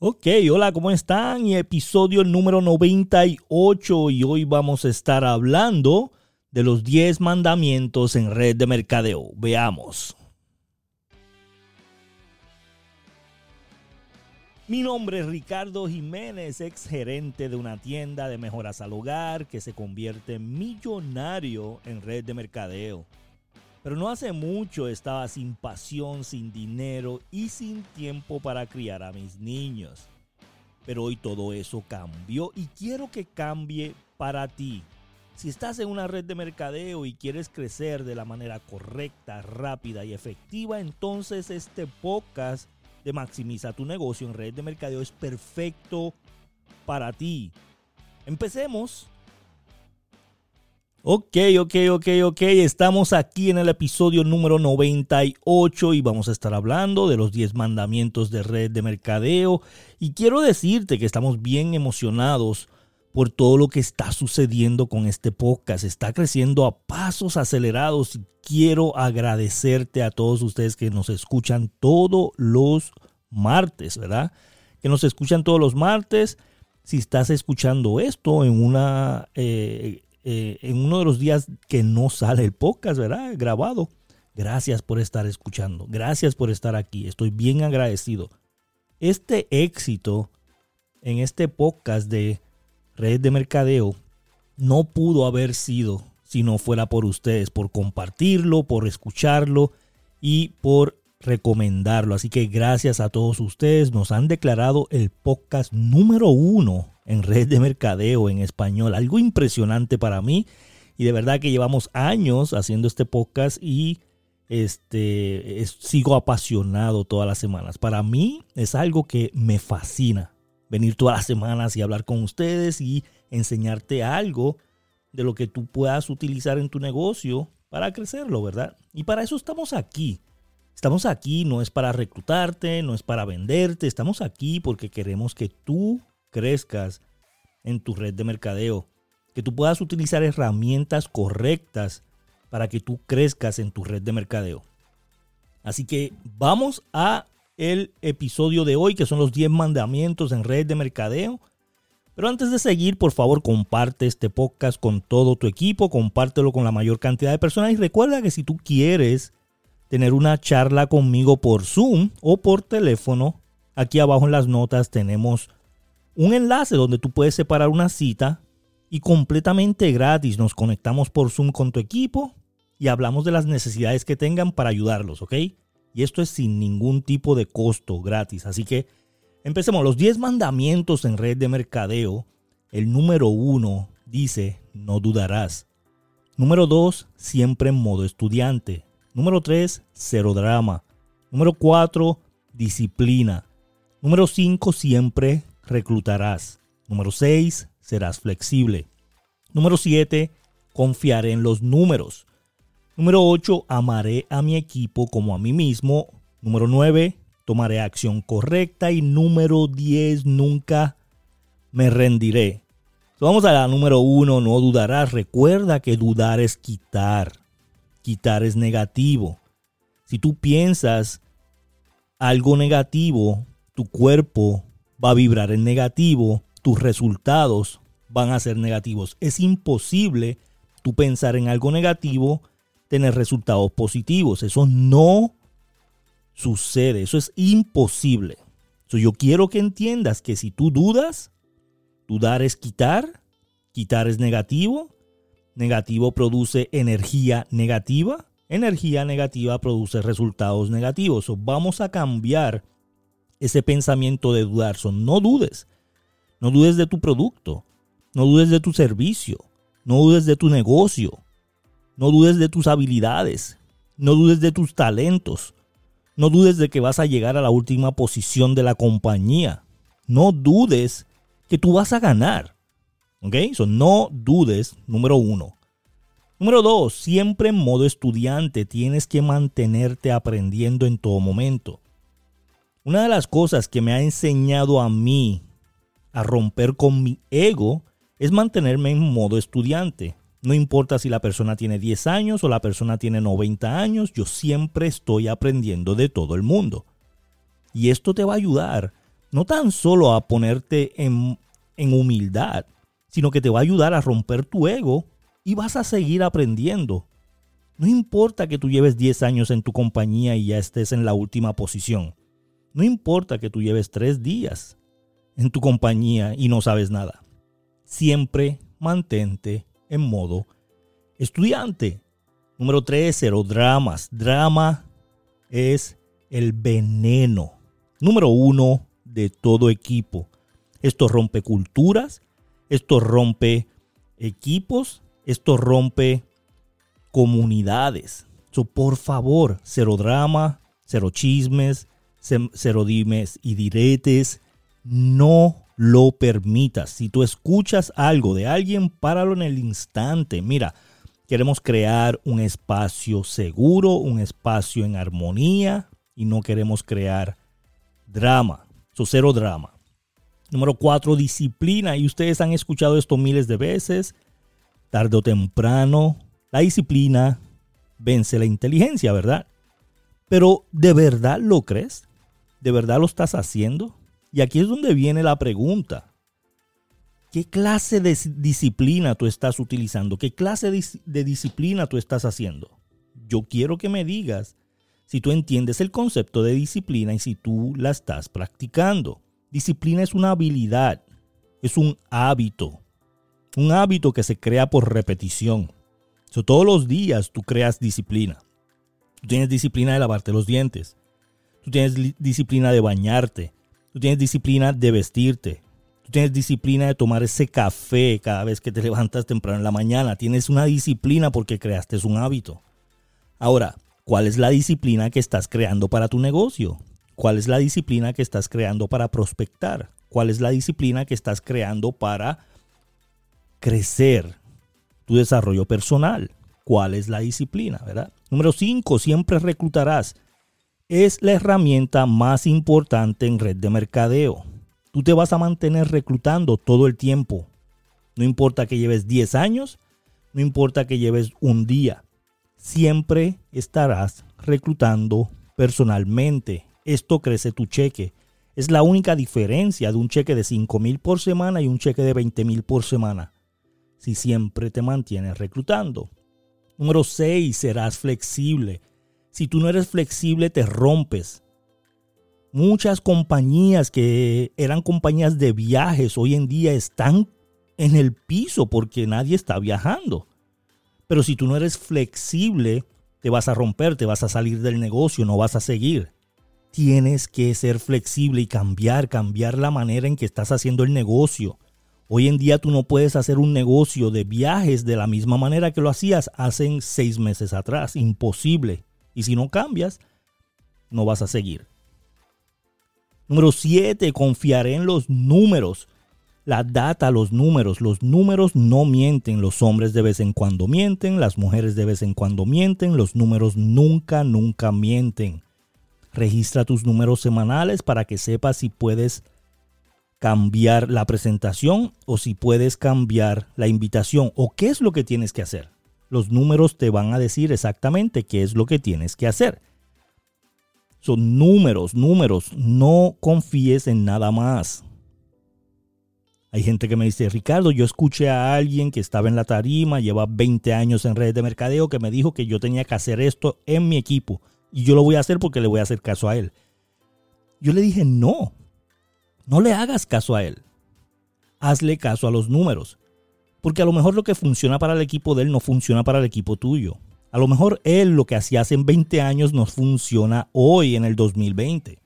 Ok, hola, ¿cómo están? Y episodio número 98 y hoy vamos a estar hablando de los 10 mandamientos en red de mercadeo. Veamos. Mi nombre es Ricardo Jiménez, ex gerente de una tienda de mejoras al hogar que se convierte en millonario en red de mercadeo. Pero no hace mucho estaba sin pasión, sin dinero y sin tiempo para criar a mis niños. Pero hoy todo eso cambió y quiero que cambie para ti. Si estás en una red de mercadeo y quieres crecer de la manera correcta, rápida y efectiva, entonces este podcast de Maximiza tu negocio en red de mercadeo es perfecto para ti. Empecemos Ok, ok, ok, ok. Estamos aquí en el episodio número 98 y vamos a estar hablando de los 10 mandamientos de red de mercadeo. Y quiero decirte que estamos bien emocionados por todo lo que está sucediendo con este podcast. Está creciendo a pasos acelerados y quiero agradecerte a todos ustedes que nos escuchan todos los martes, ¿verdad? Que nos escuchan todos los martes. Si estás escuchando esto en una... Eh, eh, en uno de los días que no sale el podcast, ¿verdad? Grabado. Gracias por estar escuchando. Gracias por estar aquí. Estoy bien agradecido. Este éxito en este podcast de Red de Mercadeo no pudo haber sido si no fuera por ustedes, por compartirlo, por escucharlo y por recomendarlo. Así que gracias a todos ustedes. Nos han declarado el podcast número uno en red de mercadeo en español. Algo impresionante para mí. Y de verdad que llevamos años haciendo este podcast y este, sigo apasionado todas las semanas. Para mí es algo que me fascina. Venir todas las semanas y hablar con ustedes y enseñarte algo de lo que tú puedas utilizar en tu negocio para crecerlo, ¿verdad? Y para eso estamos aquí. Estamos aquí no es para reclutarte, no es para venderte, estamos aquí porque queremos que tú crezcas en tu red de mercadeo, que tú puedas utilizar herramientas correctas para que tú crezcas en tu red de mercadeo. Así que vamos a el episodio de hoy, que son los 10 mandamientos en red de mercadeo. Pero antes de seguir, por favor, comparte este podcast con todo tu equipo, compártelo con la mayor cantidad de personas y recuerda que si tú quieres tener una charla conmigo por Zoom o por teléfono, aquí abajo en las notas tenemos un enlace donde tú puedes separar una cita y completamente gratis nos conectamos por Zoom con tu equipo y hablamos de las necesidades que tengan para ayudarlos, ¿ok? Y esto es sin ningún tipo de costo gratis. Así que empecemos. Los 10 mandamientos en red de mercadeo. El número uno dice, no dudarás. Número 2, siempre en modo estudiante. Número 3, cero drama. Número 4, disciplina. Número 5, siempre reclutarás. Número 6, serás flexible. Número 7, confiaré en los números. Número 8, amaré a mi equipo como a mí mismo. Número 9, tomaré acción correcta. Y número 10, nunca me rendiré. Vamos a la número 1, no dudarás. Recuerda que dudar es quitar. Quitar es negativo. Si tú piensas algo negativo, tu cuerpo va a vibrar en negativo, tus resultados van a ser negativos. Es imposible tú pensar en algo negativo, tener resultados positivos. Eso no sucede, eso es imposible. yo quiero que entiendas que si tú dudas, dudar es quitar, quitar es negativo, negativo produce energía negativa, energía negativa produce resultados negativos. vamos a cambiar ese pensamiento de dudar. Son, no dudes. No dudes de tu producto. No dudes de tu servicio. No dudes de tu negocio. No dudes de tus habilidades. No dudes de tus talentos. No dudes de que vas a llegar a la última posición de la compañía. No dudes que tú vas a ganar. ¿Ok? So, no dudes, número uno. Número dos, siempre en modo estudiante tienes que mantenerte aprendiendo en todo momento. Una de las cosas que me ha enseñado a mí a romper con mi ego es mantenerme en modo estudiante. No importa si la persona tiene 10 años o la persona tiene 90 años, yo siempre estoy aprendiendo de todo el mundo. Y esto te va a ayudar no tan solo a ponerte en, en humildad, sino que te va a ayudar a romper tu ego y vas a seguir aprendiendo. No importa que tú lleves 10 años en tu compañía y ya estés en la última posición. No importa que tú lleves 3 días en tu compañía y no sabes nada. Siempre mantente en modo estudiante. Número 3, cero dramas. Drama es el veneno. Número 1 de todo equipo. Esto rompe culturas, esto rompe equipos, esto rompe comunidades. So, por favor, cero drama, cero chismes, cero dimes y diretes. No lo permitas. Si tú escuchas algo de alguien, páralo en el instante. Mira, queremos crear un espacio seguro, un espacio en armonía y no queremos crear drama. So, cero drama. Número cuatro, disciplina. Y ustedes han escuchado esto miles de veces. Tarde o temprano, la disciplina vence la inteligencia, ¿verdad? Pero ¿de verdad lo crees? ¿De verdad lo estás haciendo? Y aquí es donde viene la pregunta. ¿Qué clase de disciplina tú estás utilizando? ¿Qué clase de, disciplina tú estás haciendo? Yo quiero que me digas si tú entiendes el concepto de disciplina y si tú la estás practicando. Disciplina es una habilidad, es un hábito, un hábito que se crea por repetición. todos los días tú creas disciplina. Tú tienes disciplina de lavarte los dientes. Tú tienes disciplina de bañarte. Tú tienes disciplina de vestirte. Tú tienes disciplina de tomar ese café cada vez que te levantas temprano en la mañana. Tienes una disciplina porque creaste un hábito. Ahora, ¿cuál es la disciplina que estás creando para tu negocio? ¿Cuál es la disciplina que estás creando para prospectar? ¿Cuál es la disciplina que estás creando para crecer tu desarrollo personal? ¿Cuál es la disciplina? ¿verdad? Número 5, siempre reclutarás. Es la herramienta más importante en red de mercadeo. Tú te vas a mantener reclutando todo el tiempo. No importa que lleves 10 años, no importa que lleves un día. Siempre estarás reclutando personalmente esto crece tu cheque. Es la única diferencia de un cheque de 5 mil por semana y un cheque de 20 mil por semana. Si siempre te mantienes reclutando. Número 6. Serás flexible. Si tú no eres flexible, te rompes. Muchas compañías que eran compañías de viajes hoy en día están en el piso porque nadie está viajando. Pero si tú no eres flexible, te vas a romper, te vas a salir del negocio, no vas a seguir tienes que ser flexible y cambiar, cambiar la manera en que estás haciendo el negocio. Hoy en día tú no puedes hacer un negocio de viajes de la misma manera que lo hacías hace seis meses atrás. Imposible. Y si no cambias, no vas a seguir. Número 7. Confiaré en los números. La data, los números. Los números no mienten. Los hombres de vez en cuando mienten. Las mujeres de vez en cuando mienten. Los números nunca, nunca mienten. Registra tus números semanales para que sepas si puedes cambiar la presentación o si puedes cambiar la invitación o qué es lo que tienes que hacer. Los números te van a decir exactamente qué es lo que tienes que hacer. Son números, números. No confíes en nada más. Hay gente que me dice, Ricardo, yo escuché a alguien que estaba en la tarima, lleva 20 años en redes de mercadeo, que me dijo que yo tenía que hacer esto en mi equipo y yo lo voy a hacer porque le voy a hacer caso a él. Yo le dije, no, no le hagas caso a él. Hazle caso a los números. Porque a lo mejor lo que funciona para el equipo de él no funciona para el equipo tuyo. A lo mejor él lo que hacía hace 20 años no funciona hoy en el 2020.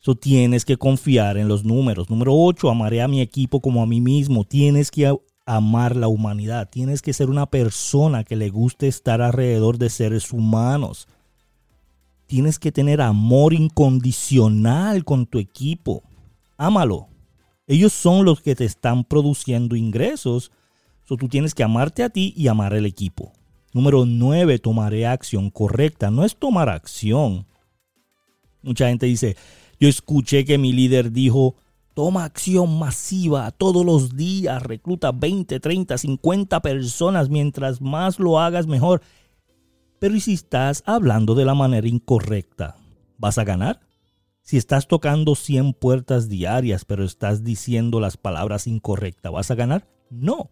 Eso tienes que confiar en los números. Número 8, amaré a mi equipo como a mí mismo. Tienes que amar la humanidad. Tienes que ser una persona que le guste estar alrededor de seres humanos. Tienes que tener amor incondicional con tu equipo. Ámalo. Ellos son los que te están produciendo ingresos. So, tú tienes que amarte a ti y amar al equipo. Número 9, tomaré acción correcta. No es tomar acción. Mucha gente dice, yo escuché que mi líder dijo, toma acción masiva todos los días, recluta 20, 30, 50 personas, mientras más lo hagas mejor. Pero ¿y si estás hablando de la manera incorrecta? ¿Vas a ganar? Si estás tocando 100 puertas diarias, pero estás diciendo las palabras incorrectas, ¿vas a ganar? No.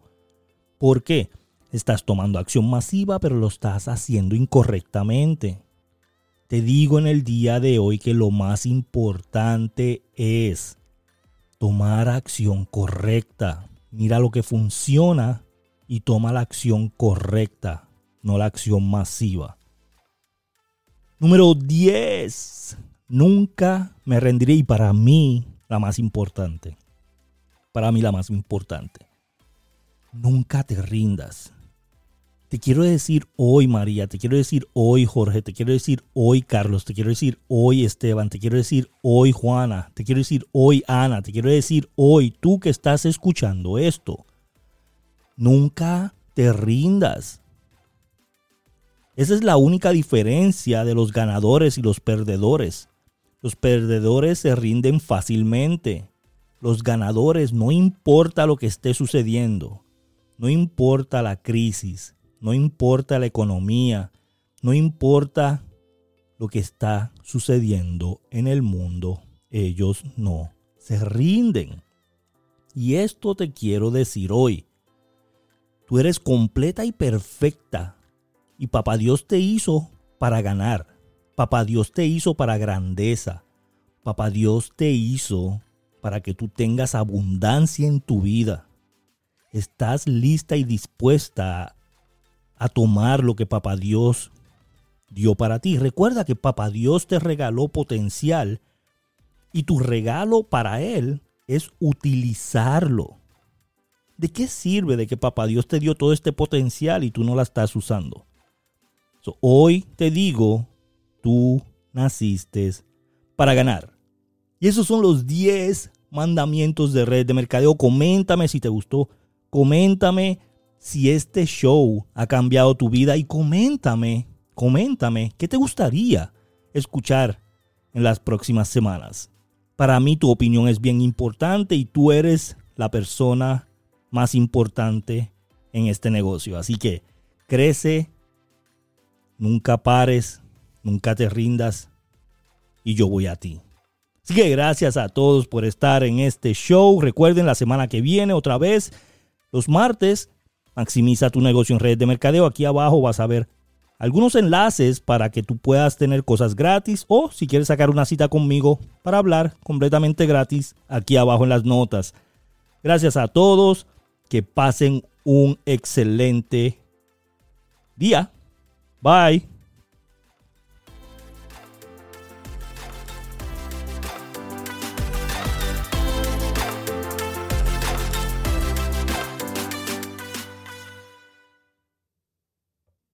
¿Por qué? Estás tomando acción masiva, pero lo estás haciendo incorrectamente. Te digo en el día de hoy que lo más importante es tomar acción correcta. Mira lo que funciona y toma la acción correcta, no la acción masiva. Número 10. Nunca me rendiré y para mí la más importante. Para mí la más importante. Nunca te rindas. Te quiero decir hoy, María, te quiero decir hoy, Jorge, te quiero decir hoy, Carlos, te quiero decir hoy, Esteban, te quiero decir hoy, Juana, te quiero decir hoy, Ana, te quiero decir hoy, tú que estás escuchando esto. Nunca te rindas. Esa es la única diferencia de los ganadores y los perdedores. Los perdedores se rinden fácilmente. Los ganadores no importa lo que esté sucediendo, no importa la crisis, no importa la economía, no importa lo que está sucediendo en el mundo, ellos no se rinden. Y esto te quiero decir hoy. Tú eres completa y perfecta. Y papá Dios te hizo para ganar. Papá Dios te hizo para grandeza. Papá Dios te hizo para que tú tengas abundancia en tu vida. Estás lista y dispuesta a tomar lo que Papá Dios dio para ti. Recuerda que Papá Dios te regaló potencial y tu regalo para Él es utilizarlo. ¿De qué sirve de que Papá Dios te dio todo este potencial y tú no la estás usando? hoy te digo, tú naciste para ganar. Y esos son los 10 mandamientos de red de mercadeo. Coméntame si te gustó. Coméntame si este show ha cambiado tu vida y coméntame, coméntame, ¿qué te gustaría escuchar en las próximas semanas? Para mí tu opinión es bien importante y tú eres la persona más importante en este negocio. Así que crece, nunca pares, nunca te rindas y yo voy a ti. Así que gracias a todos por estar en este show. Recuerden la semana que viene otra vez, los martes, Maximiza tu negocio en redes de mercadeo. Aquí abajo vas a ver algunos enlaces para que tú puedas tener cosas gratis o si quieres sacar una cita conmigo para hablar completamente gratis, aquí abajo en las notas. Gracias a todos, que pasen un excelente día. Bye.